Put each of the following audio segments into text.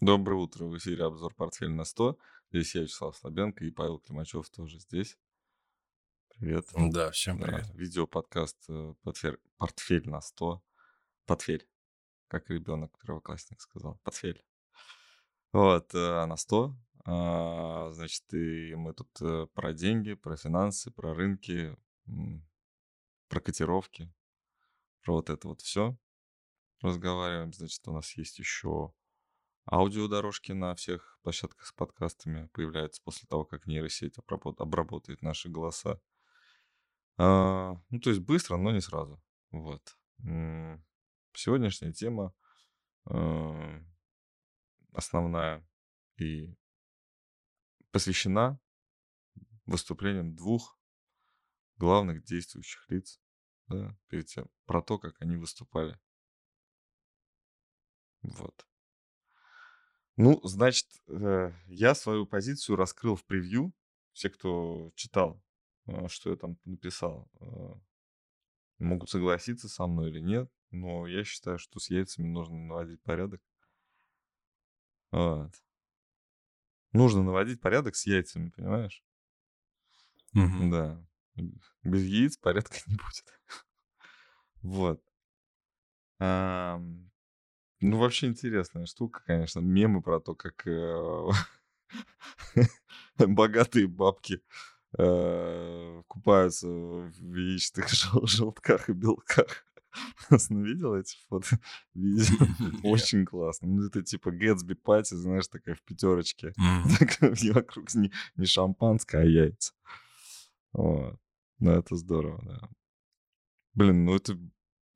Доброе утро, в эфире обзор «Портфель на 100». Здесь я, Вячеслав Слабенко, и Павел Климачев тоже здесь. Привет. Да, всем привет. Да, видео-подкаст э, «Портфель, «Портфель на 100». Портфель, как ребенок, первоклассник сказал. Портфель. Вот, э, на 100. А, значит, и мы тут э, про деньги, про финансы, про рынки, про котировки, про вот это вот все разговариваем. Значит, у нас есть еще аудиодорожки на всех площадках с подкастами появляются после того, как нейросеть обработает наши голоса. А, ну, то есть быстро, но не сразу. Вот. Сегодняшняя тема э, основная и посвящена выступлениям двух главных действующих лиц да, перед тем, про то, как они выступали. Вот. Ну, значит, э, я свою позицию раскрыл в превью. Все, кто читал, э, что я там написал, э, могут согласиться со мной или нет. Но я считаю, что с яйцами нужно наводить порядок. Вот. Нужно наводить порядок с яйцами, понимаешь? Угу. Да. Без яиц порядка не будет. Вот. Ну, вообще интересная штука, конечно. Мемы про то, как э, богатые бабки э, купаются в яичных желтках и белках. Ну, видел эти фото? Видео? Очень классно. Ну, это типа Гэтсби пати, знаешь, такая в пятерочке. Вокруг не шампанское, а яйца. Вот. Ну, это здорово, да. Блин, ну это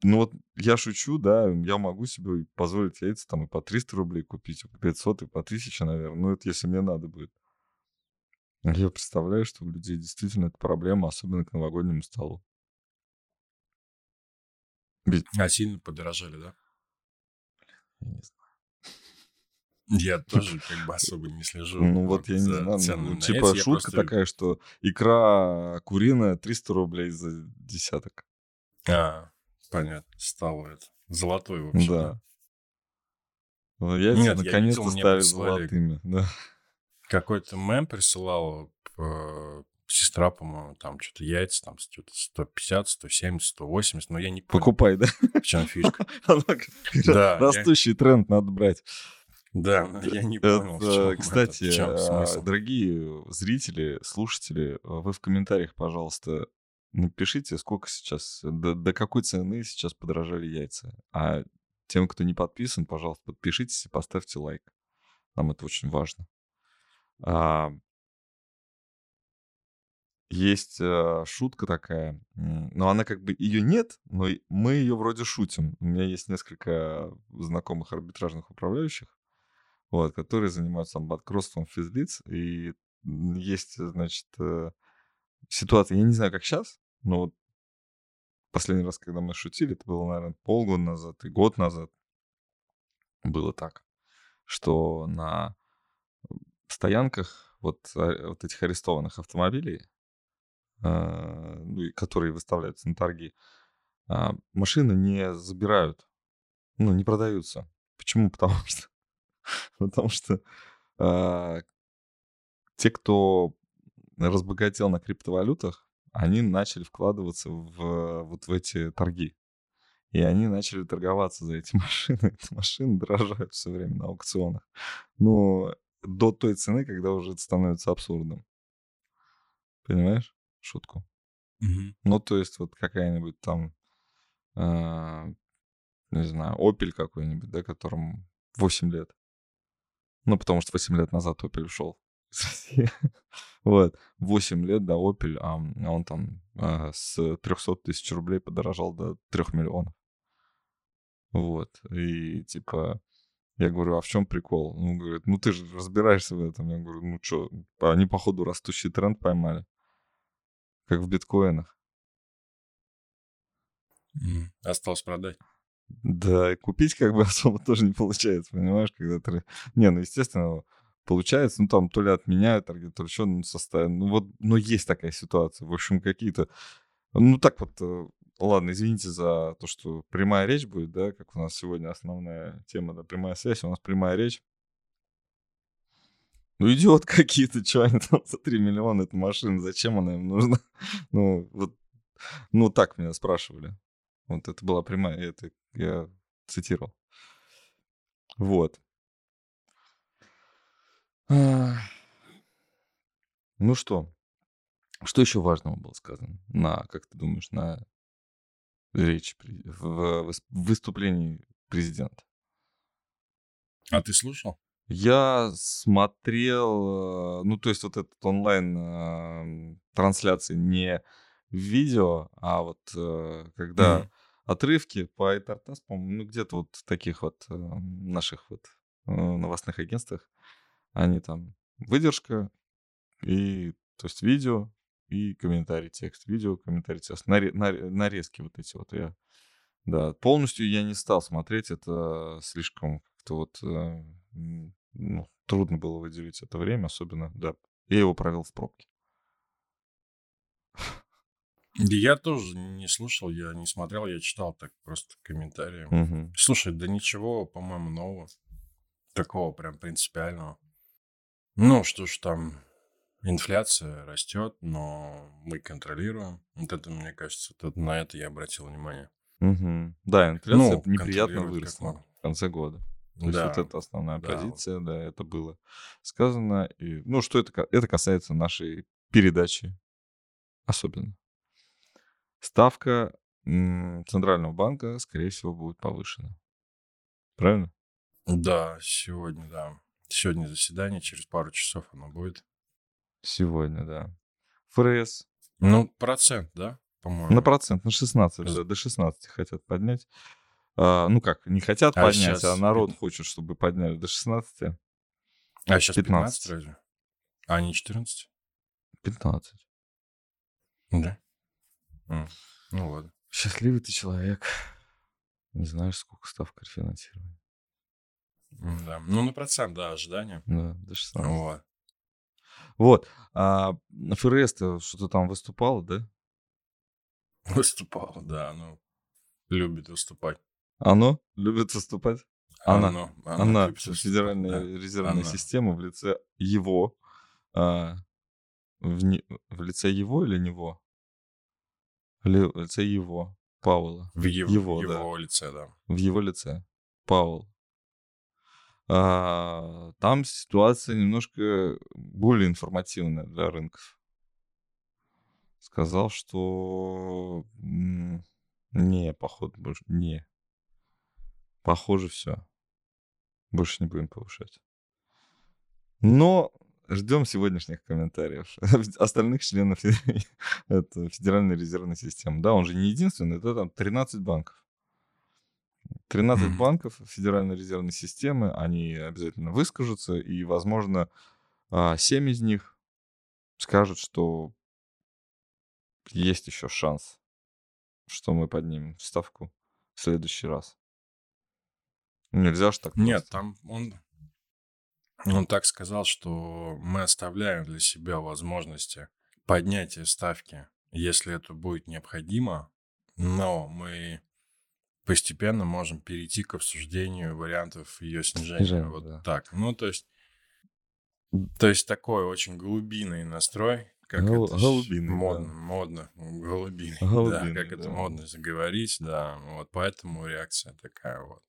ну вот я шучу, да, я могу себе позволить яйца там и по 300 рублей купить, и по 500, и по 1000, наверное. Ну это если мне надо будет. Я представляю, что у людей действительно это проблема, особенно к новогоднему столу. Ведь... А сильно подорожали, да? Я не знаю. Я тоже как бы особо не слежу. Ну вот я не знаю. Ну, типа шутка такая, что икра куриная 300 рублей за десяток. А, Понятно, стало это. Золотой вообще. Да. Ну, яйца Нет, наконец-то стали золотыми. Да. Какой-то мем присылал э, сестра, по-моему, там что-то яйца, там что-то 150, 170, 180, но я не понял. Покупай, да? В чем фишка? Да. Растущий тренд надо брать. Да, я не понял. Кстати, а, дорогие зрители, слушатели, вы в комментариях, пожалуйста, Напишите, сколько сейчас, до, до какой цены сейчас подорожали яйца. А тем, кто не подписан, пожалуйста, подпишитесь и поставьте лайк. Нам это очень важно. А, есть а, шутка такая, но она как бы ее нет, но мы ее вроде шутим. У меня есть несколько знакомых арбитражных управляющих, вот, которые занимаются банкротством физлиц, и есть, значит, э, ситуация, я не знаю, как сейчас, но вот последний раз, когда мы шутили, это было, наверное, полгода назад и год назад, было так, что на стоянках вот, а, вот этих арестованных автомобилей, э, ну, которые выставляются на торги, э, машины не забирают, ну, не продаются. Почему? Потому что, потому что э, те, кто разбогател на криптовалютах, они начали вкладываться в вот в эти торги. И они начали торговаться за эти машины. Эти машины дорожают все время на аукционах. Но до той цены, когда уже это становится абсурдом. Понимаешь шутку? Угу. Ну, то есть вот какая-нибудь там, э, не знаю, Opel какой-нибудь, да, которому 8 лет. Ну, потому что 8 лет назад Opel ушел Вот. 8 лет, да, Opel, а он там а, с 300 тысяч рублей подорожал до 3 миллионов. Вот. И типа, я говорю, а в чем прикол? Ну, говорит, ну ты же разбираешься в этом. Я говорю, ну что, они, походу, растущий тренд поймали. Как в биткоинах. Mm. Осталось продать. Да, и купить как бы особо тоже не получается, понимаешь, когда ты... Не, ну, естественно, получается, ну, там, то ли отменяют таргет, то ли что, ну, составят. Ну, вот, но есть такая ситуация. В общем, какие-то... Ну, так вот, э, ладно, извините за то, что прямая речь будет, да, как у нас сегодня основная тема, да, прямая связь, у нас прямая речь. Ну, идиот какие-то, что они там за 3 миллиона, эта машина, зачем она им нужна? Ну, вот, ну, так меня спрашивали. Вот это была прямая, это я цитировал. Вот. Ну что? Что еще важного было сказано на, как ты думаешь, на речи, в выступлении президента? А ты слушал? Я смотрел, э, ну, то есть вот этот онлайн э, трансляции не видео, а вот э, когда mm-hmm. отрывки по Этартас, по-моему, ну, где-то вот в таких вот наших вот новостных агентствах, они там выдержка и, то есть видео и комментарий, текст, видео, комментарий, текст, нарезки вот эти вот я, да, полностью я не стал смотреть, это слишком как-то вот ну, трудно было выделить это время, особенно, да. Я его провел в пробке. Я тоже не слушал, я не смотрел, я читал так просто комментарии. Угу. Слушай, да ничего, по-моему, нового. Такого прям принципиального. Ну, что ж там, инфляция растет, но мы контролируем. Вот это, мне кажется, вот на это я обратил внимание. Угу. Да, инфляция ну, неприятно выросла в конце года. То да. есть вот это основная да. позиция, да, это было сказано. И, ну, что это, это касается нашей передачи особенно. Ставка Центрального банка, скорее всего, будет повышена. Правильно? Да, сегодня, да. Сегодня заседание, через пару часов оно будет. Сегодня, да. ФРС. Ну, процент, да, по-моему. На процент, на 16, да, до 16 хотят поднять. А, ну как, не хотят а поднять, сейчас... а народ хочет, чтобы подняли до 16. А сейчас 15, 15 разве? А не 14? 15. Да? Mm. Ну ладно. Счастливый ты человек. Не знаешь, сколько ставка рефинансирования. Да. Ну, на процент, да, ожидания. Да, до 16. Вот. Вот. А ФРС-то что-то там выступало, да? Выступало, да. Ну, любит выступать. Оно любит выступать? Она. Оно, она, она Федеральная да. резервная она. система в лице его. А, в, не, в лице его или него? В лице его. Пауэлла. В его, его, его да. лице, да. В его лице. Пауэлл. А, там ситуация немножко более информативная для рынков. Сказал, что не, походу, больше не. Похоже, все. Больше не будем повышать. Но ждем сегодняшних комментариев остальных членов Федеральной резервной системы. Да, он же не единственный, это там 13 банков. 13 mm-hmm. банков Федеральной резервной системы, они обязательно выскажутся, и, возможно, 7 а, из них скажут, что есть еще шанс, что мы поднимем ставку в следующий раз. Нельзя же так просто. Нет, там он, он так сказал, что мы оставляем для себя возможности поднятия ставки, если это будет необходимо, но мы постепенно можем перейти к обсуждению вариантов ее снижения. Снижение, вот да. так. Ну, то есть, то есть такой очень глубинный настрой, как Гол, это голубиный, модно, да. модно, голубиный, голубиный, да, как да. это модно заговорить, да, вот поэтому реакция такая вот.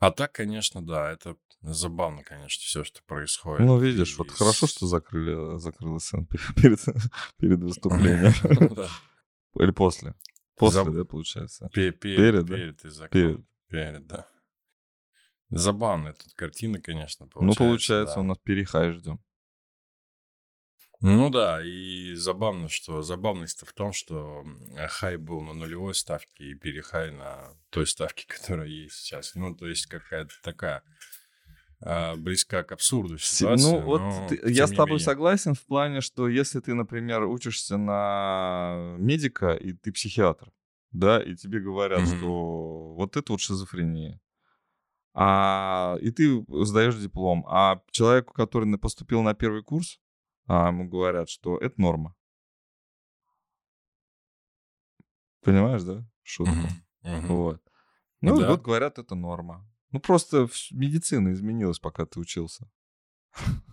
А так, конечно, да, это забавно, конечно, все, что происходит. Ну, видишь, и... вот хорошо, что закрыли, закрыл СН перед, перед выступлением. Или после. После, да, получается? Перед, перед, перед, перед, да. Забавная тут картина, конечно, получается. Ну, получается, у нас перехай ждем. Ну да, и забавно, что забавность-то в том, что хай был на нулевой ставке и перехай на той ставке, которая есть сейчас. Ну, то есть какая-то такая близка к абсурду ситуация. Ну, вот ты, я с тобой менее. согласен в плане, что если ты, например, учишься на медика, и ты психиатр, да, и тебе говорят, mm-hmm. что вот это вот шизофрения, а, и ты сдаешь диплом, а человеку, который поступил на первый курс, а ему говорят, что это норма. Понимаешь, да? Шутку. Uh-huh. Uh-huh. Вот. Ну, да. вот говорят, это норма. Ну, просто медицина изменилась, пока ты учился.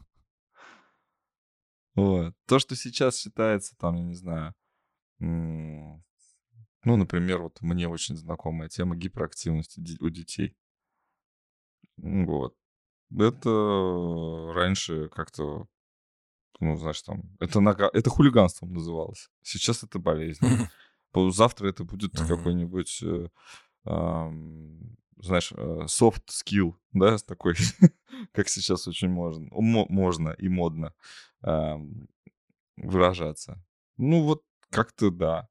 Вот. То, что сейчас считается, там, я не знаю, ну, например, вот мне очень знакомая тема гиперактивности у детей. Вот. Это раньше как-то, ну, знаешь, там, это, нага... это хулиганством называлось. Сейчас это болезнь. Завтра это будет какой-нибудь, э, знаешь, э, soft skill, да, такой, как сейчас очень можно, можно и модно выражаться. Ну, вот как-то да.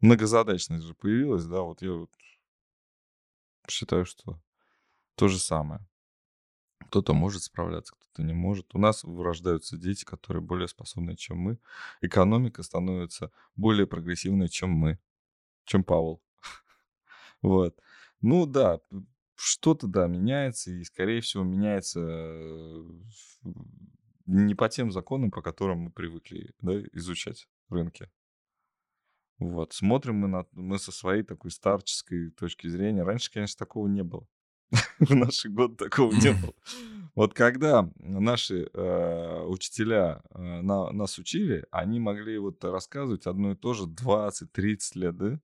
Многозадачность же появилась, да, вот я вот считаю, что то же самое. Кто-то может справляться, кто-то не может. У нас вырождаются дети, которые более способны, чем мы. Экономика становится более прогрессивной, чем мы, чем Павел. Вот. Ну да, что-то, да, меняется, и, скорее всего, меняется э, не по тем законам, по которым мы привыкли да, изучать рынки. Вот, смотрим мы, на, мы со своей такой старческой точки зрения. Раньше, конечно, такого не было. В наши годы такого не было. Вот когда наши э, учителя э, на, нас учили, они могли вот рассказывать одно и то же 20-30 лет, да?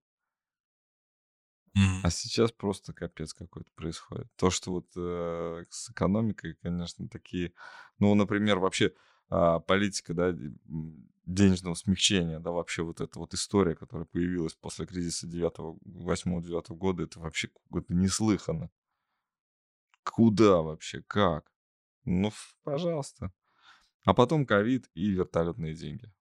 А сейчас просто капец какой-то происходит. То, что вот э, с экономикой, конечно, такие... Ну, например, вообще э, политика, да, денежного смягчения, да, вообще вот эта вот история, которая появилась после кризиса 8-9 года, это вообще какое-то неслыханно. Куда вообще? Как? Ну, пожалуйста. А потом ковид и вертолетные деньги.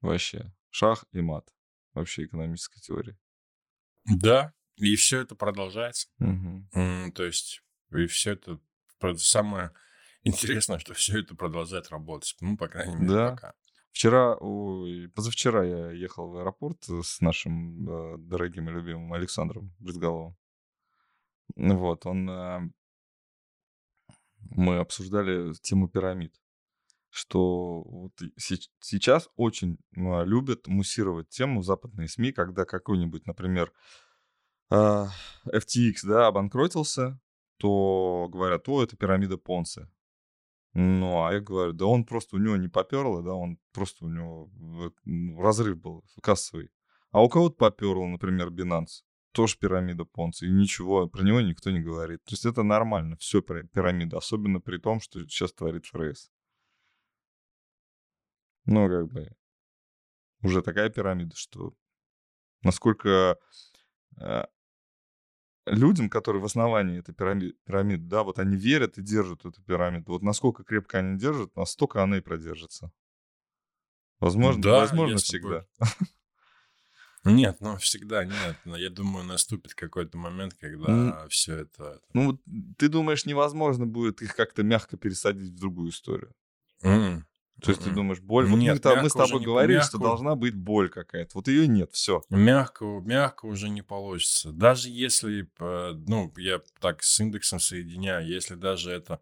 Вообще. Шах и мат. Вообще экономическая теория. Да, и все это продолжается. Угу. То есть, и все это самое интересное, что все это продолжает работать. Ну, по крайней мере, да. пока. Вчера, позавчера я ехал в аэропорт с нашим э, дорогим и любимым Александром Брызгаловым. Вот, он... Э, мы обсуждали тему пирамид что вот сейчас очень ну, любят муссировать тему западные СМИ, когда какой-нибудь, например, а, FTX, да, обанкротился, то говорят, о, это пирамида Понце. Ну, а я говорю, да он просто, у него не поперло, да, он просто у него ну, разрыв был кассовый. А у кого-то поперло, например, Binance, тоже пирамида Понца, и ничего, про него никто не говорит. То есть это нормально, все пирамида, особенно при том, что сейчас творит ФРС. Ну, как бы, уже такая пирамида, что насколько э, людям, которые в основании этой пирамиды, пирамид, да, вот они верят и держат эту пирамиду. Вот насколько крепко они держат, настолько она и продержится. Возможно, да, возможно всегда. Нет, ну всегда нет. Но я думаю, наступит какой-то момент, когда mm. все это. Ну, ты думаешь, невозможно будет их как-то мягко пересадить в другую историю? Mm. То есть ты думаешь, боль... Нет, вот мы, мы с тобой говорили, мягко... что должна быть боль какая-то. Вот ее нет, все. Мягко, мягко уже не получится. Даже если, ну, я так с индексом соединяю, если даже это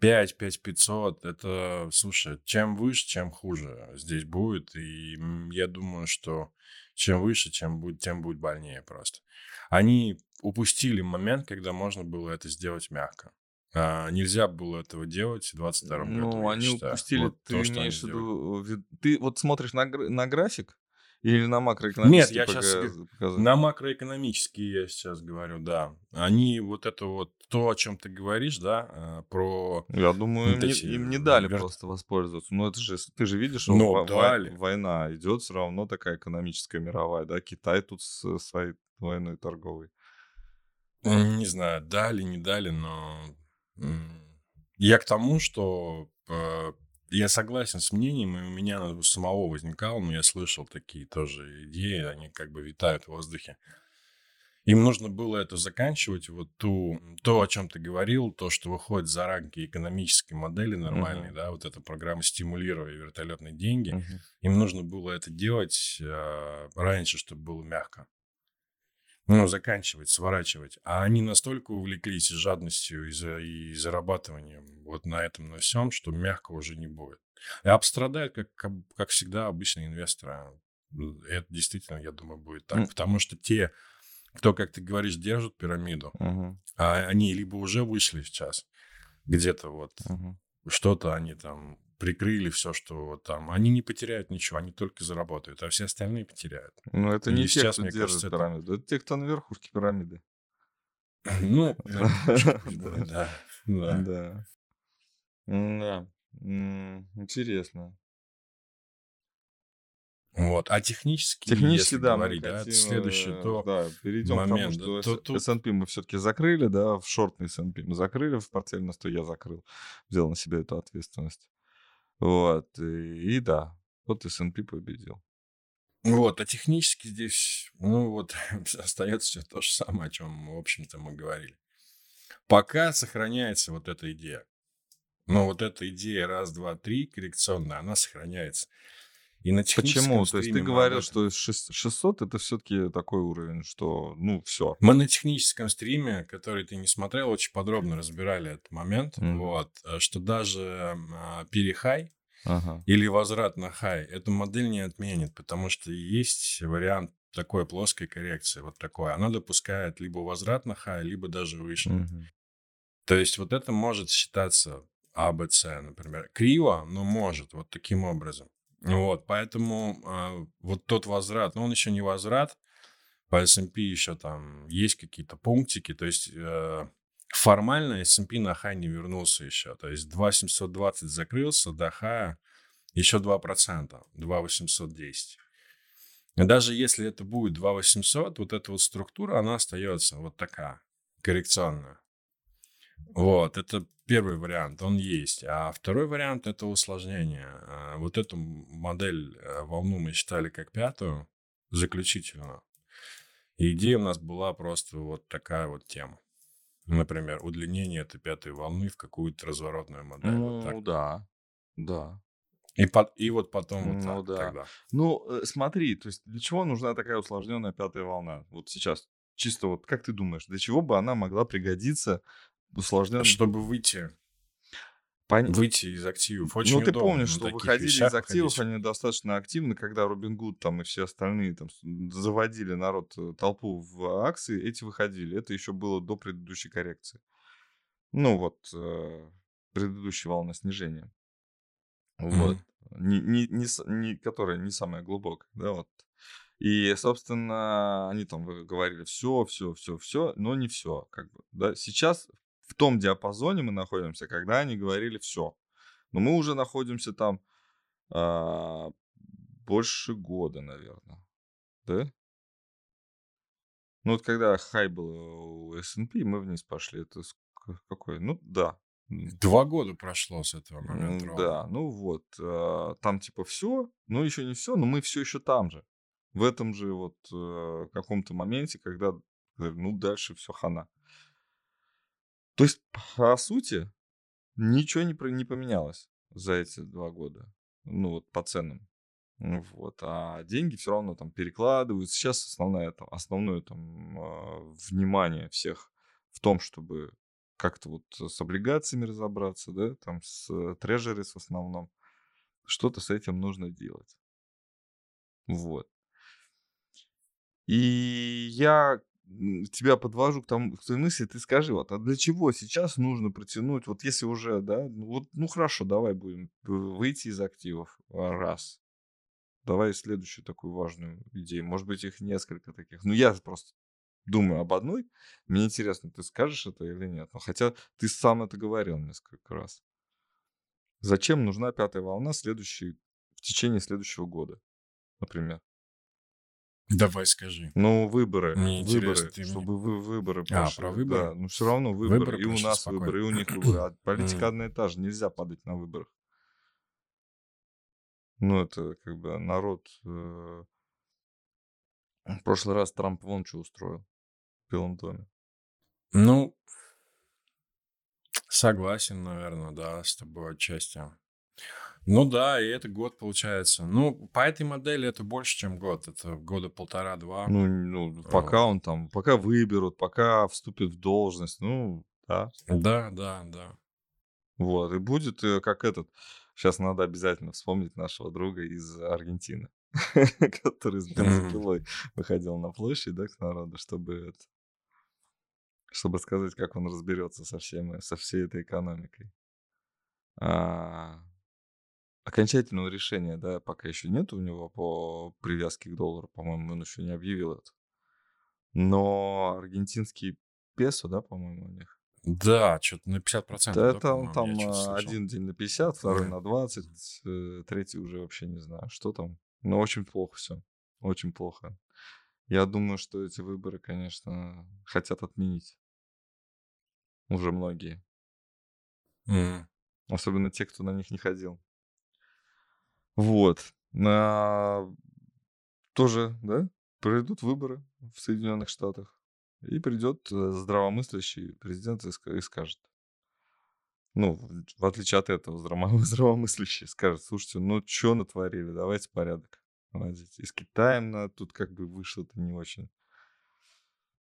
5, 5 500, это, слушай, чем выше, чем хуже здесь будет. И я думаю, что чем выше, чем будет, тем будет больнее просто. Они упустили момент, когда можно было это сделать мягко. А, нельзя было этого делать в 22 году. Ну, они считаю. упустили, вот ты то, имеешь в виду... Ты вот смотришь на, на график или на макроэкономический Нет, я сейчас на макроэкономический я сейчас говорю, да. Они вот это вот, то, о чем ты говоришь, да, а, про... Я думаю, вот им, эти... не, им не дали вер... просто воспользоваться. Ну, это же, ты же видишь, что Но дали. война идет все равно такая экономическая мировая, да, Китай тут с своей войной торговой. Не знаю, дали, не дали, но я к тому, что э, я согласен с мнением, и у меня у самого возникало, но я слышал такие тоже идеи, они как бы витают в воздухе. Им нужно было это заканчивать, вот ту, то, о чем ты говорил, то, что выходит за рамки экономической модели нормальной, uh-huh. да, вот эта программа стимулирования вертолетные деньги, uh-huh. им нужно было это делать э, раньше, чтобы было мягко ну, заканчивать, сворачивать. А они настолько увлеклись жадностью и, за, и зарабатыванием вот на этом, на всем, что мягко уже не будет. И обстрадают, как, как, как всегда, обычные инвесторы. Это действительно, я думаю, будет так. Mm. Потому что те, кто, как ты говоришь, держат пирамиду, uh-huh. а они либо уже вышли сейчас, где-то вот uh-huh. что-то они там прикрыли все, что вот там. Они не потеряют ничего, они только заработают, а все остальные потеряют. Ну, это И не те, сейчас, кто мне держит кажется, это- пирамиду. Это те, кто на верхушке пирамиды. Ну, Да. да, да. Да. Да. Интересно. Вот. А технически, Технически, если да, говорить, да, хотим, следующее, э, то да, перейдем момент, к тому, да, что то S&P мы все-таки закрыли, да, в шортный S&P мы закрыли, в портфель на 100 я закрыл, взял на себя эту ответственность. Вот, и, да, вот S&P победил. Вот, а технически здесь, ну вот, остается все то же самое, о чем, в общем-то, мы говорили. Пока сохраняется вот эта идея. Но вот эта идея раз, два, три коррекционная, она сохраняется. И на техническом Почему? То есть ты говорил, что шест- 600 это все-таки такой уровень, что, ну, все. Мы на техническом стриме, который ты не смотрел, очень подробно разбирали этот момент. Мгм. Вот, э, что даже а, перехай Ага. или возврат на хай эту модель не отменит, потому что есть вариант такой плоской коррекции, вот такой. Она допускает либо возврат на хай, либо даже выше. Мгм. То есть вот это может считаться АБЦ, например. Криво, но может, вот таким образом. Вот, поэтому а, вот тот возврат, но он еще не возврат, по S&P еще там есть какие-то пунктики, то есть э, формально S&P на хай не вернулся еще, то есть 2720 закрылся, до хая еще 2%, 2810. И даже если это будет 2800, вот эта вот структура, она остается вот такая, коррекционная. Вот, это первый вариант, он есть. А второй вариант – это усложнение. А, Вот эту модель, э, волну мы считали как пятую, заключительную. И идея у нас была просто вот такая вот тема. Например, удлинение этой пятой волны в какую-то разворотную модель. вот так. Ну, да, да. И, по- и вот потом вот Ну так да. тогда. Ну, э, смотри, то есть для чего нужна такая усложненная пятая волна? Вот сейчас, чисто вот как ты думаешь, для чего бы она могла пригодиться усложненной? Чтобы выйти, выйти из активов. Очень ну, ты помнишь, что выходили из активов, выходить. они достаточно активны, когда Робин Гуд там и все остальные там заводили народ, э, толпу в акции, эти выходили. Это еще было до предыдущей коррекции. Ну, вот, э, предыдущая волна снижения. Вот. Мгм. Не, не, не, не- которая не самая глубокая, да, вот. И, собственно, они там говорили все, все, все, все, но не все, как бы, да. Сейчас в том диапазоне мы находимся, когда они говорили все. Но мы уже находимся там а, больше года, наверное, да? Ну вот когда хай был у S&P, мы вниз пошли. Это какой? Ну да. Два года прошло с этого момента. Да, ну вот, а, там типа все, но еще не все, но мы все еще там же. В этом же вот э, каком-то моменте, когда, ну, дальше все хана. То есть, по сути, ничего не, не поменялось за эти два года. Ну, вот по ценам. Ну, Вот. А деньги все равно там перекладывают. Сейчас основное, там, основное там, а, внимание всех в том, чтобы как-то вот с облигациями разобраться, да, там с трежерис в основном. Что-то с этим нужно делать. Вот. И я тебя подвожу к тому, к той мысли, ты скажи, вот, а для чего сейчас нужно протянуть, вот если уже, да, ну вот, ну хорошо, давай будем выйти из активов, а, раз. Давай следующую такую важную идею. Может быть, их несколько таких. Ну, я просто думаю об одной. Мне интересно, ты скажешь это или нет. Ну, хотя ты сам это говорил несколько раз. Зачем нужна пятая волна следующий, в течение следующего года, например? Давай скажи. Ну, выборы. Мне выборы, ты мне- чтобы вы, выборы А, прошли. про выборы? Да, ну все равно выборы. Выборы и у нас спокойно. выборы, и у них выборы. А политика одна и та же. Нельзя падать на выборах. Ну, это как бы народ... э, В прошлый раз Трамп вон что устроил в Белом доме. Ну, согласен, наверное, да, с тобой отчасти. Ну да, и это год получается. Ну, по этой модели это больше, чем год. Это года полтора-два. Ну, ну, пока он там, пока выберут, пока вступит в должность, ну, да. Да, да, да. Вот, и будет э, как этот... Сейчас надо обязательно вспомнить нашего друга из Аргентины, который с бензопилой выходил на площадь, да, к народу, чтобы. Чтобы сказать, как он разберется со, всем, со всей этой экономикой. А, окончательного решения, да, пока еще нет у него по привязке к доллару, по-моему, он еще не объявил это. Но аргентинский песо, да, по-моему, у них. Да, что-то на 50%. Да, да, там, там а, один день на 50, второй на 20, э, третий уже вообще не знаю, что там. Но очень плохо все. Очень плохо. Я думаю, что эти выборы, конечно, хотят отменить. Уже многие. Мгм. Особенно те, кто на них не ходил. Вот. А, Тоже, да, пройдут выборы в Соединенных Штатах. И придет э, здравомыслящий президент и ска- и скажет. Ну, в- отличие от этого, здраво- здравомыслящий скажет, слушайте, ну что натворили, давайте порядок. наводить». И с Китаем тут как бы вышло-то не очень.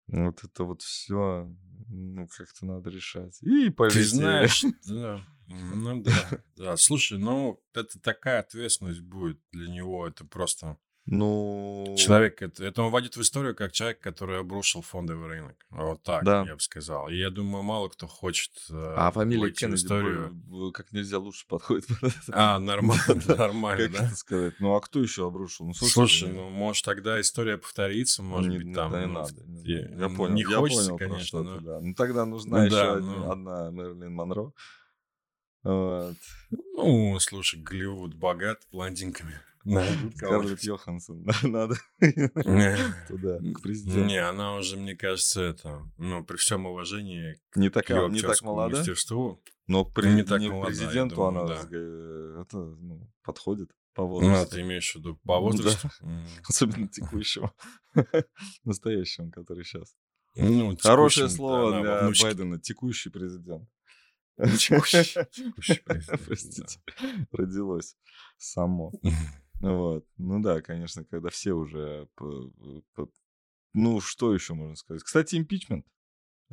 Вот это вот все, ну, как-то надо решать. И Ты полетели. знаешь, да. Ну да, да. Слушай, ну это такая ответственность будет для него. Это просто Ну, человек, это, это он вводит в историю как человек, который обрушил фондовый рынок. Вот так, Да. я бы сказал. И я думаю, мало кто хочет э, а фамилия Кеннеди историю. как нельзя лучше подходит. А, нормально, Да. нормально, Как да? это сказать? Ну, а кто еще обрушил? Ну, Слушай, э, ну, может, тогда история повторится, может не, быть, там... не ну, надо. я- ну, понял. не хочется, конечно, но-. Ну, тогда нужна Ну еще ну. одна Мэрилин Монро. Вот. Ну, слушай, Голливуд богат блондинками. Скарлетт. Йоханссон. Надо Не. туда, к президенту. Не, она уже, мне кажется, это, ну, при всем уважении Не к такая, ее не так молода, мастерству, но при- Не так не молода, президенту думаю, она да. э, это, ну, подходит по ну, возрасту. ты имеешь в виду по Да. возрасту? Особенно текущего. Настоящему, который сейчас. Ну, Хорошее слово для. Байдена. Текущий президент. Текущий, текущий президент, Простите. Родилось само. Вот. Ну да, конечно, когда все уже... п- Ну, что еще можно сказать? Кстати, импичмент.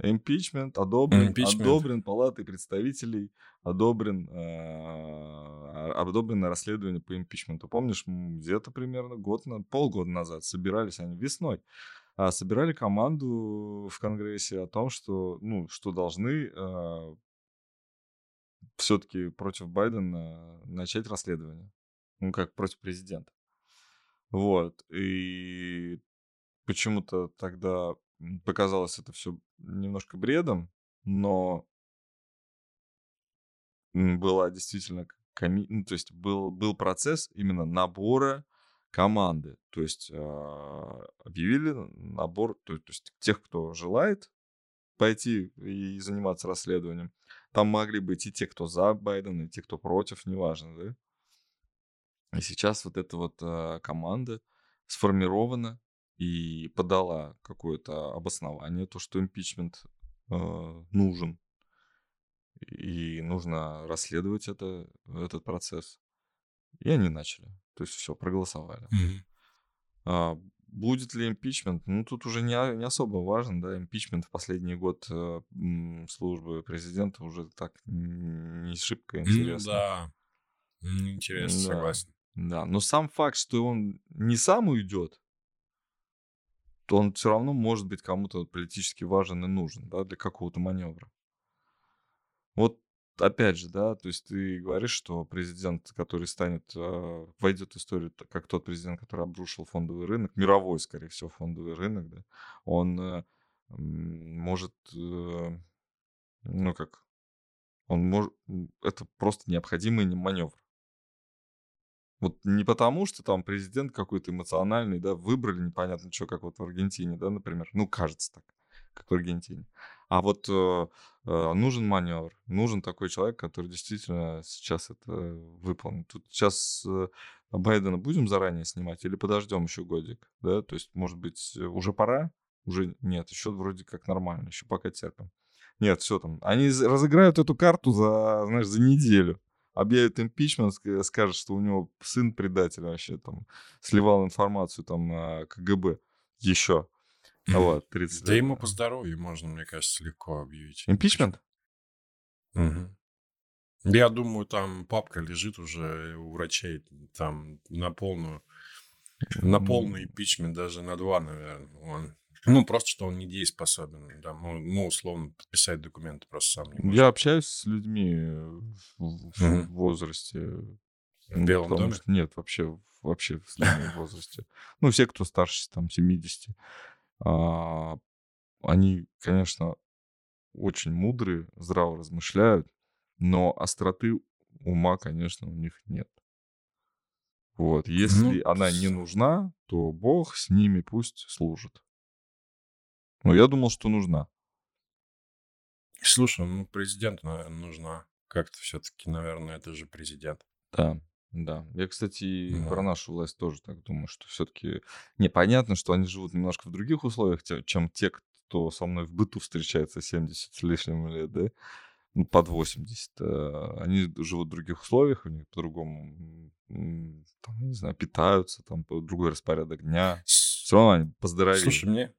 Импичмент одобрен, Импичмент. одобрен Палатой представителей, одобрен, э, одобрено расследование по импичменту. Помнишь, где-то примерно год, полгода назад собирались они весной, а, собирали команду в Конгрессе о том, что, ну, что должны все-таки против Байдена начать расследование. Ну, как против президента. Вот. И почему-то тогда показалось это все немножко бредом, но была действительно коми... ну, то есть был, был процесс именно набора команды. То есть а, объявили набор, то, то есть тех, кто желает пойти и заниматься расследованием. Там могли быть и те, кто за Байдена, и те, кто против, неважно, да? И сейчас вот эта вот а, команда сформирована и подала какое-то обоснование, то, что импичмент э, нужен. И нужно расследовать это, этот процесс. И они начали. То есть все, проголосовали. Мгм. А, будет ли импичмент? Ну, тут уже не, а- не особо важно, да, импичмент в последний год э, службы президента уже так не шибко Ну интересно. да. М, Интересно, Да. согласен. Да, но сам факт, что он не сам уйдет, то он все равно может быть кому-то политически важен и нужен, да, для какого-то маневра. Вот опять же, да, то есть ты говоришь, что президент, который станет, э, войдет в историю как тот президент, который обрушил фондовый рынок, мировой, скорее всего, фондовый рынок, да, он э, может, э, ну как, он может, это просто необходимый маневр. Вот не потому, что там президент какой-то эмоциональный, да, выбрали непонятно что, как вот в Аргентине, да, например. Ну, кажется так, как в Аргентине. А вот э, э, нужен маневр, нужен такой человек, который действительно сейчас это выполнит. Тут сейчас э, Байдена будем заранее снимать или подождем еще годик, да? То есть, может быть, э, уже пора? Уже нет, еще вроде как нормально, еще пока терпим. Нет, все там. Они разыграют эту карту за, знаешь, за неделю объявит импичмент, ск- скажет, что у него сын предатель вообще там сливал информацию там на КГБ еще. Вот, 30 Да ему по здоровью можно, мне кажется, легко объявить. Импичмент? Мгм. Я думаю, там папка лежит уже у врачей там на полную, на полный импичмент, даже на два, наверное. Он, ну, просто, что он недееспособен. Да, ну, ну, условно, подписать документы просто сам не может. Я общаюсь с людьми в, в- в Мгм. возрасте В Белом Потому доме? что нет, вообще, вообще в среднем возрасте. Ну, все, кто старше там 70. а, они, конечно, очень мудрые, здраво размышляют, но остроты ума, конечно, у них нет. Вот, если Ну, она не нужна, то Бог с ними пусть служит. Но я думал, что нужна. Слушай, ну президенту, наверное, нужна. Как-то все-таки, наверное, это же президент. Да, да. Я, кстати, Да. про нашу власть тоже так думаю, что все-таки непонятно, что они живут немножко в других условиях, чем те, кто со мной в быту встречается 70 с лишним лет, да, ну, под 80. э, Они живут в других условиях, у них по-другому, там, не знаю, питаются, там другой распорядок дня. Все равно они поздоровее. Слушай, мне,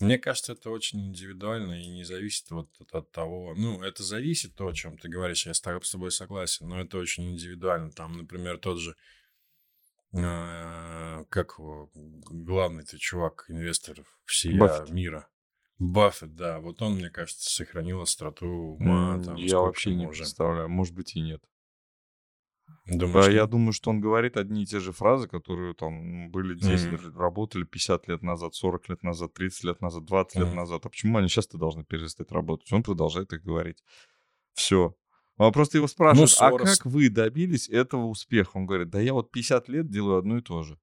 мне кажется, это очень индивидуально и не зависит вот от, от того. Ну, это зависит то, о чем ты говоришь, я с тобой- согласен, но это очень индивидуально. Там, например, тот же, э, как главный ты чувак, инвестор всея Баффет. мира. Баффет, да. Вот он, мне кажется, сохранил остроту ума. Там, Я вообще не уже. представляю, может быть и нет. Думаешь, А я нет? думаю, что он говорит одни и те же фразы, которые там были 10 Мгм. лет, работали 50 лет назад, 40 лет назад, 30 лет назад, 20 лет Мгм. назад. А почему они сейчас-то должны перестать работать? Он продолжает их говорить. Все. Он просто его спрашивает, а Сорос. как вы добились этого успеха? Он говорит, да я вот 50 лет делаю одно и то же.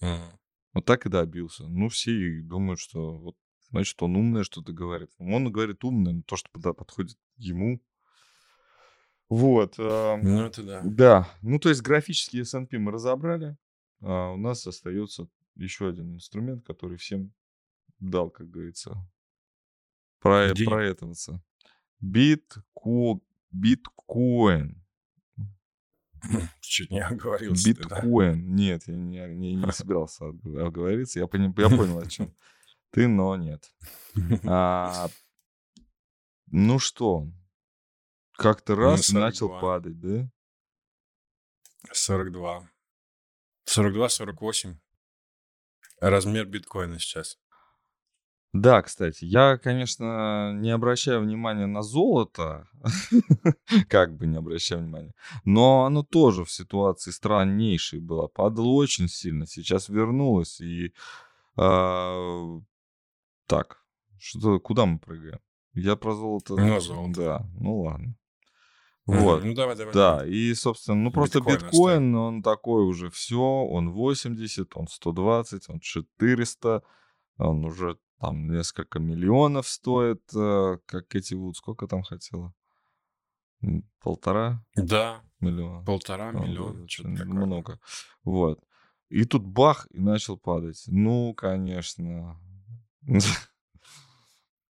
Мгм. Вот так и добился. Ну, все думают, что вот, значит, он умное что-то говорит. Он говорит умное, но то, что подходит ему. Вот. Ну, это да. Да, ну то есть графический S&P мы разобрали, а у нас остается еще один инструмент, который всем дал, как говорится, про, Денег. проэтоваться. Битко... Биткоин. Чуть не оговорился. ты, да? Биткоин. Нет, я не, не- не собирался оговориться. Я, пони- я понял, о чем ты, но нет. А, ну что, как-то Ну, раз и начал 42. падать, да? 42. 42-48. Размер биткоина сейчас. Да, кстати, я, конечно, не обращаю внимания на золото, как бы не обращаю внимания, но оно тоже в ситуации страннейшей было, падало очень сильно, сейчас вернулось, и а, так, что, куда мы прыгаем? Я про золото... На золото. Да, ну ладно. Вот. Ну, давай, давай. Да, давай. и, собственно, ну просто Биткоин биткоин, он такой уже все, он 80, он 120, он 400, он уже там несколько миллионов стоит, э, как эти вот, сколько там хотела? Полтора Да, миллиона. полтора А, миллиона. Что-то такое. много. Вот. И тут бах, и начал падать. Ну, конечно.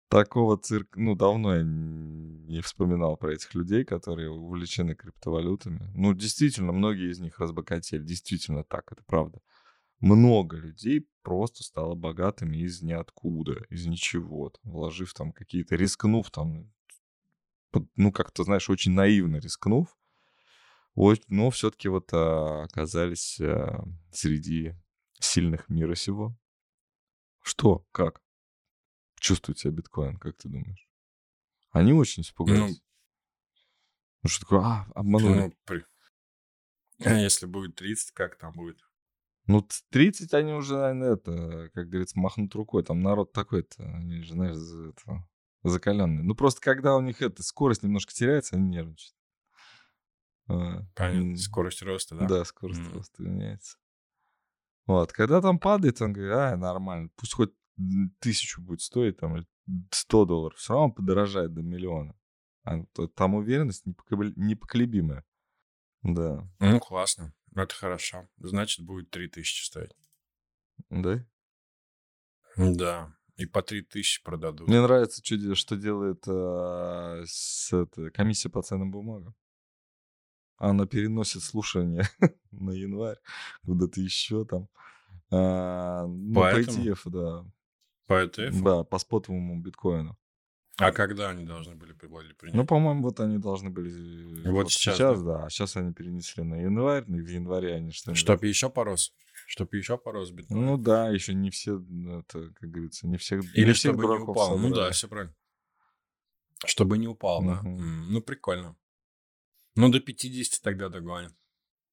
Такого цирка, ну, давно я не вспоминал про этих людей, которые увлечены криптовалютами. Ну, действительно, многие из них разбогатели. Действительно так, это правда. Много людей просто стало богатыми из ниоткуда, из ничего, там, вложив там какие-то, рискнув там, ну, как-то, знаешь, очень наивно рискнув, вот, но все-таки вот оказались а, среди сильных мира сего. Что? Как? Чувствует себя биткоин, как ты думаешь? Они очень испугались. Ну, что такое? А, обманули. Ну, при- А если будет 30, как там будет? Ну, т- 30 они уже, наверное, это, как говорится, махнут рукой. Там народ такой-то, они же, знаешь, за- это, закаленный. Ну, просто когда у них эта скорость немножко теряется, они нервничают. А, Понятно. Скорость роста, да? Да, скорость Мгм. роста меняется. Вот, когда там падает, он говорит, а, нормально, пусть хоть тысячу будет стоить, там, или 100 долларов, все равно подорожает до миллиона. А там уверенность непоколеб- непоколебимая. Да, Ну, классно. Это хорошо. Значит, будет 3000 стоить. да. Да. И по 3000 продадут. Мне нравится, что, что делает а, с, это, комиссия по ценным бумагам. Она переносит слушание на январь, куда-то еще там. А, ну, по Поэтому? ETF, да. По ETF? Да, по спотовому биткоину. А когда они должны были при- были принять? Ну, по-моему, вот они должны были э, Вот сейчас, да. А сейчас они перенесли на январь, и в январе они что-нибудь... Чтоб еще порос. Чтоб еще порос биткоин. Ну да, еще не все, ну, это, как говорится, не всех Или не всех чтобы не упал. Ну да, собрали. все правильно. Чтобы не упал, да. Мгм. М, Ну, прикольно. Ну, до 50 тогда догоним.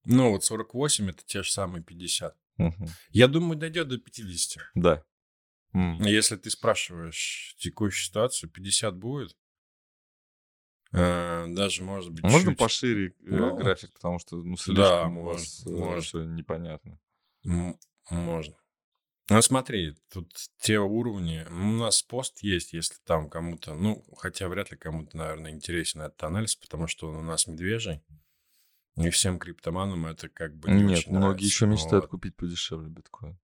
Ну, вот 48 это те же самые 50. Мгм. Я думаю, дойдет до 50. Да. М. Если ты спрашиваешь текущую ситуацию, 50 будет. Э, Даже, может быть, Можно чуть- пошире э, Ну, график, потому что ну, да, слишком у можно, вас э, непонятно. М, Можно. Ну, смотри, тут те уровни. У нас пост есть, если там кому-то... Ну, хотя вряд ли кому-то, наверное, интересен этот анализ, потому что он у нас медвежий. И всем криптоманам это как бы не Нет, очень многие нравится. еще мечтают Вот. купить подешевле биткоин.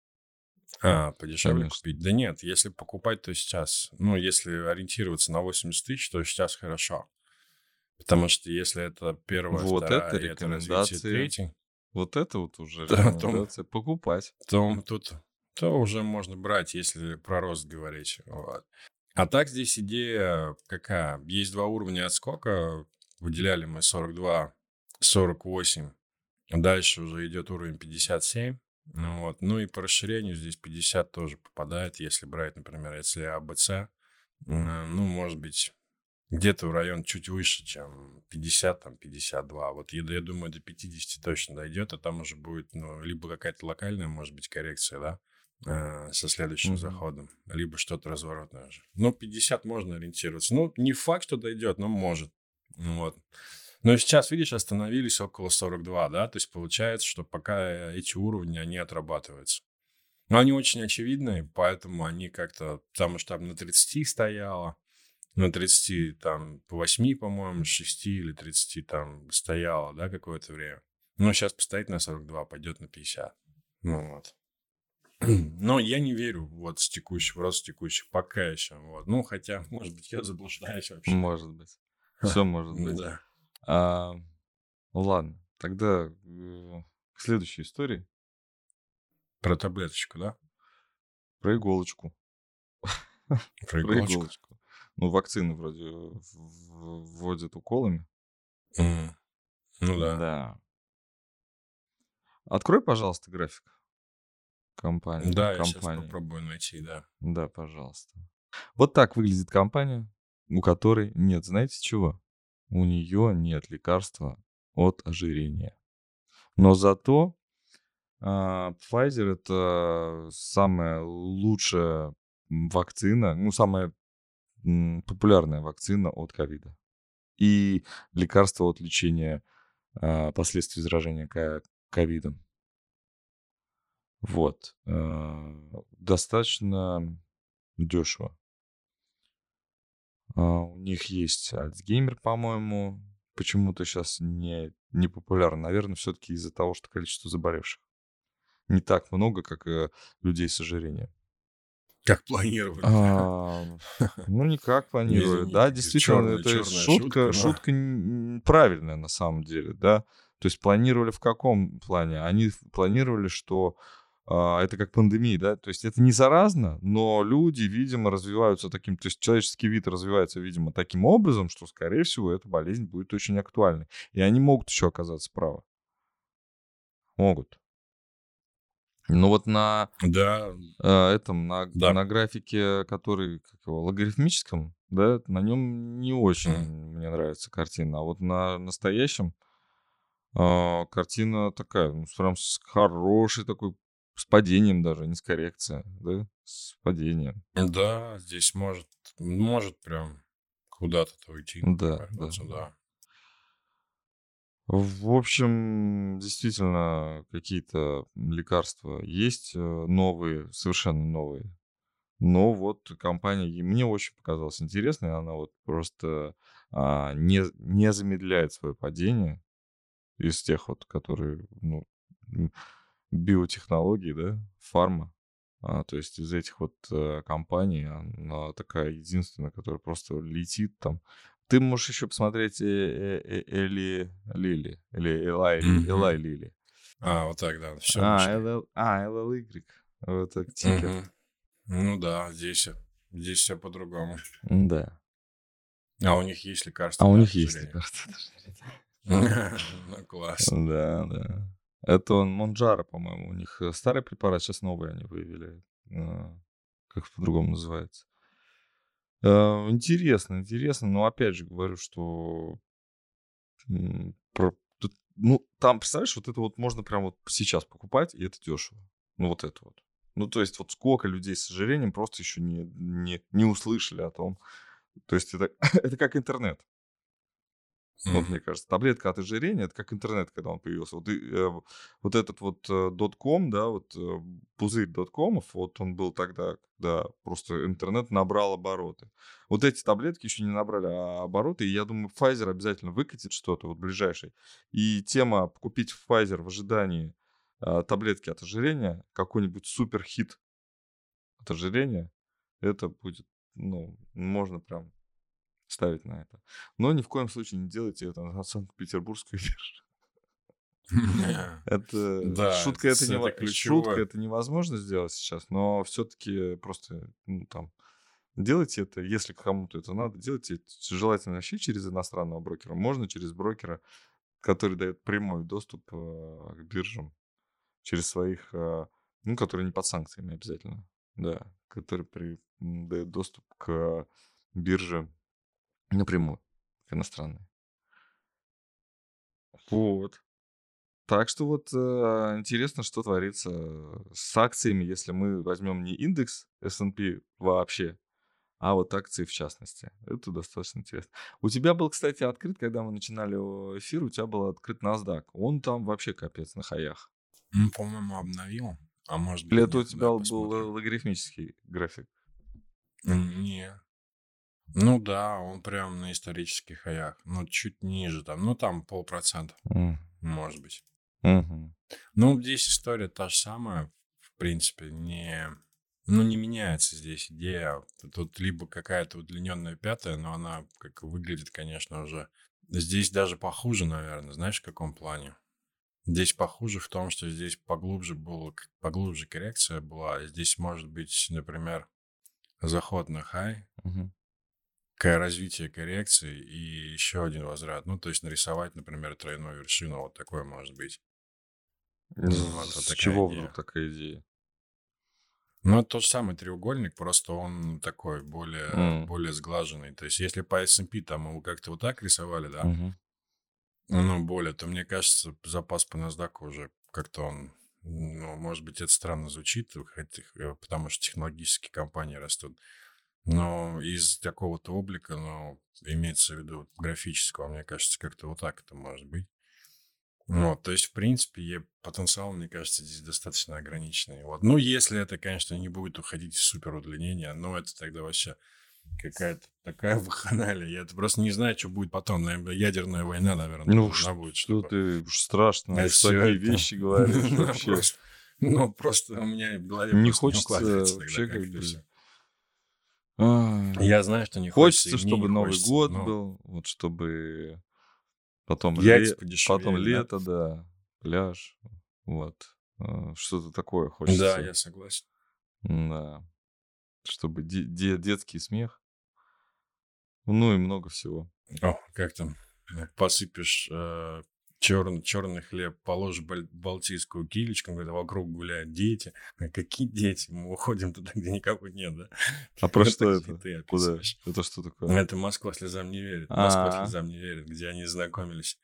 А, подешевле Конечно. купить? Да нет, если покупать, то сейчас. Ну, если ориентироваться на 80 тысяч, то сейчас хорошо. Потому что если это первая, Вот вторая, это и это рекомендации. третий, Вот это вот уже Да, то- рекомендация покупать. то тут то уже можно брать, если про рост говорить. Вот. А так здесь идея какая? Есть два уровня отскока. Выделяли мы 42, 48. Дальше уже идет уровень 57. Ну, вот. ну и по расширению здесь 50 тоже попадает, если брать, например, если АБЦ, э, ну, может быть, где-то в район чуть выше, чем 50, там, 52. Вот я, я думаю, до 50 точно дойдет, а там уже будет, ну, либо какая-то локальная, может быть, коррекция, да, э, со следующим Мгм. заходом, либо что-то разворотное уже. Ну, 50 можно ориентироваться. Ну, не факт, что дойдет, но может. Вот. Но сейчас, видишь, остановились около 42, да, то есть получается, что пока эти уровни, они отрабатываются. Но они очень очевидные, поэтому они как-то, потому что там на 30 стояло, на 30 там по 8, по-моему, 6 или 30 там стояло, да, какое-то время. Но сейчас постоит на 42, пойдет на 50. Ну вот. Но я не верю вот с текущих, в рост текущих пока еще. Вот. Ну, хотя, может быть, я заблуждаюсь вообще. Может быть. Все может быть. Да. А, ладно, тогда э, к следующей истории Про таблеточку, да? про иголочку. Про иголочку. Ну, вакцины вроде в- вводят уколами. Ну да. Да. Открой, пожалуйста, график компании. Да, я сейчас попробую найти, да. Да, пожалуйста. Вот так выглядит компания, у которой нет, знаете чего? У нее нет лекарства от ожирения. Но зато а, Pfizer это самая лучшая вакцина, ну, самая популярная вакцина от ковида. И лекарство от лечения а, последствий заражения ко- ковидом. Вот. а, Достаточно дешево. А, У них есть Альцгеймер, по-моему, почему-то сейчас не, не популярен. Наверное, все-таки из-за того, что количество заболевших не так много, как э, людей с ожирением. Как планировали. А, ну, никак планировали. Извините, Да, действительно, это шутка, шутка, шутка, да. н- правильная на самом деле, да. То есть планировали в каком плане? Они планировали, что это как пандемия, да, то есть это не заразно, но люди, видимо, развиваются таким, то есть человеческий вид развивается, видимо, таким образом, что, скорее всего, эта болезнь будет очень актуальной. И они могут еще оказаться правы. Могут. Но вот на Да, э, этом, на, Да. на графике, который, как его, логарифмическом, да, на нем не очень мне нравится картина. А вот на настоящем а, картина такая, ну, прям с хорошей такой, с падением даже, не с коррекцией, да, с падением. да, здесь может, может прям куда-то уйти. Да, да, да. В общем, действительно, какие-то лекарства есть э, новые, совершенно новые. Но вот компания мне очень показалась интересной. Она вот просто а, не, не замедляет свое падение из тех вот, которые, ну, биотехнологии, да, фарма. А, то есть из этих вот э, компаний она такая единственная, которая просто летит там. Ты можешь еще посмотреть э, э, э, Эли Лили или Элай. Элай Лили. А, вот так, да. Все. А, LL, а, LLY. Вот так тикер. Ну да, здесь, здесь все по-другому. Да. А у них есть лекарства. А у них есть лекарства. Ну, класс. Да, да. Это он Монджара, по-моему, у них э, старый препарат, сейчас новый они выявили. Э, Как по-другому называется. Э, Интересно, интересно, но опять же говорю, что ну, там, представляешь, вот это вот можно прям вот сейчас покупать, и это дешево. Ну, вот это вот. Ну, то есть вот сколько людей с ожирением просто еще не, не, не услышали о том. То есть это, это как интернет. Вот, Мгм. мне кажется, таблетка от ожирения, это как интернет, когда он появился. Вот, и, э, вот этот вот э, .com, да, вот э, пузырь доткомов, вот он был тогда, когда просто интернет набрал обороты. Вот эти таблетки еще не набрали а, обороты, и я думаю, Pfizer обязательно выкатит что-то вот ближайший. И тема купить Pfizer в ожидании а, таблетки от ожирения, какой-нибудь супер хит от ожирения, это будет, ну, можно прям ставить на это. Но ни в коем случае не делайте это на Санкт-Петербургской бирже. Это Да, шутка, это, это нево- ключевое. шутка, это невозможно сделать сейчас, но все-таки просто ну, там делайте это, если кому-то это надо, делайте это желательно вообще через иностранного брокера. Можно через брокера, который дает прямой доступ э, к биржам через своих, э, ну, которые не под санкциями обязательно, да, который при, дает доступ к бирже напрямую, к иностранной. Вот. Так что вот э, интересно, что творится с акциями, если мы возьмем не индекс S&P вообще, а вот акции в частности. Это достаточно интересно. У тебя был, кстати, открыт, когда мы начинали эфир, у тебя был открыт NASDAQ. Он там вообще капец на хаях. Ну, по-моему, обновил. А может быть, Или это у тебя был посмотрим. логарифмический график? Не. Ну да, он прям на исторических хаях. Ну, чуть ниже там. Ну, там полпроцента, М, может быть. мгм. Ну, здесь история та же самая. В принципе, не... Ну, не меняется здесь идея. Тут либо какая-то удлиненная пятая, но она как выглядит, конечно, уже... Здесь даже похуже, наверное. Знаешь, в каком плане? Здесь похуже в том, что здесь поглубже было, поглубже коррекция была. Здесь может быть, например, заход на хай, Мгм. Развитие коррекции и еще один возврат. Ну, то есть нарисовать, например, тройную вершину. Вот такое может быть. Ну, вот с такая чего идея. вдруг такая идея? Ну, это тот же самый треугольник, просто он такой более, М. более сглаженный. То есть, если по S&P там его как-то вот так рисовали, да, Мгм. ну, более, то мне кажется, запас по NASDAQ уже как-то он, ну, может быть, это странно звучит, э, потому что технологические компании растут. Но из какого-то облика, ну, имеется в виду графического, мне кажется, как-то вот так это может быть. Вот, то есть, в принципе, потенциал, мне кажется, здесь достаточно ограниченный. Вот. Ну, если это, конечно, не будет уходить в супер удлинение, но это тогда вообще какая-то такая ваханалия. Я просто не знаю, что будет потом. Наверное, ядерная война, наверное, Ну, нужна будет, Что ты уж страшно, А такие это- вещи говоришь Ну, вообще. Ну, просто у меня в голове Не хочется вообще как как это бы- всё. А, Я знаю, что не Хочется, хочется, чтобы Новый хочется, год но был, вот чтобы потом, ле- подешевели, потом да? лето, да, пляж, вот, а, что-то такое Да, хочется. я согласен. Да. Чтобы де- де- детский смех, ну и много всего. О, как там? э, Посыпешь черный, черный хлеб, положишь балтийскую килечку, когда вокруг гуляют дети. Какие дети? Мы уходим туда, где никого нет, да? А про что это? Ты Куда? Это что такое? Это Москва слезам не верит. Москва слезам не верит, где они знакомились.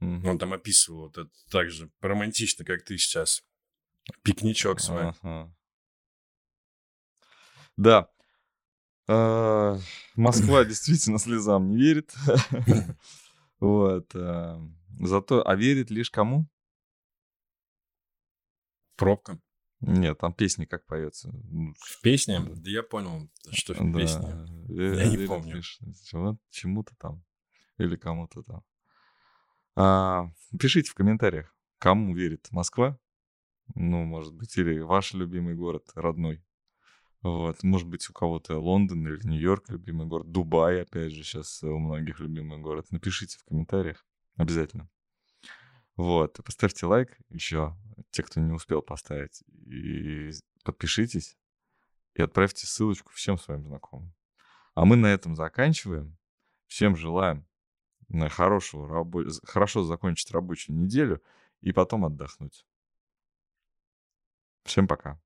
Он там описывал вот это так же романтично, как ты сейчас. Пикничок свой. Ага. Да. А, Москва действительно слезам не верит. Вот. Зато, а верит лишь кому? Пробка. Нет, там песни как поется. В песне? Да. Да я понял, что в Да, песне. ве- Я не помню. лишь чему- чему-то там или кому-то там. А, Пишите в комментариях, кому верит Москва, ну, может быть, или ваш любимый город родной. Вот, может быть, у кого-то Лондон или Нью-Йорк любимый город, Дубай, опять же, сейчас у многих любимый город. Напишите в комментариях обязательно. Вот, поставьте лайк еще, те, кто не успел поставить, и подпишитесь, и отправьте ссылочку всем своим знакомым. А мы на этом заканчиваем. Всем желаем на хорошего, рабо- хорошо закончить рабочую неделю и потом отдохнуть. Всем пока.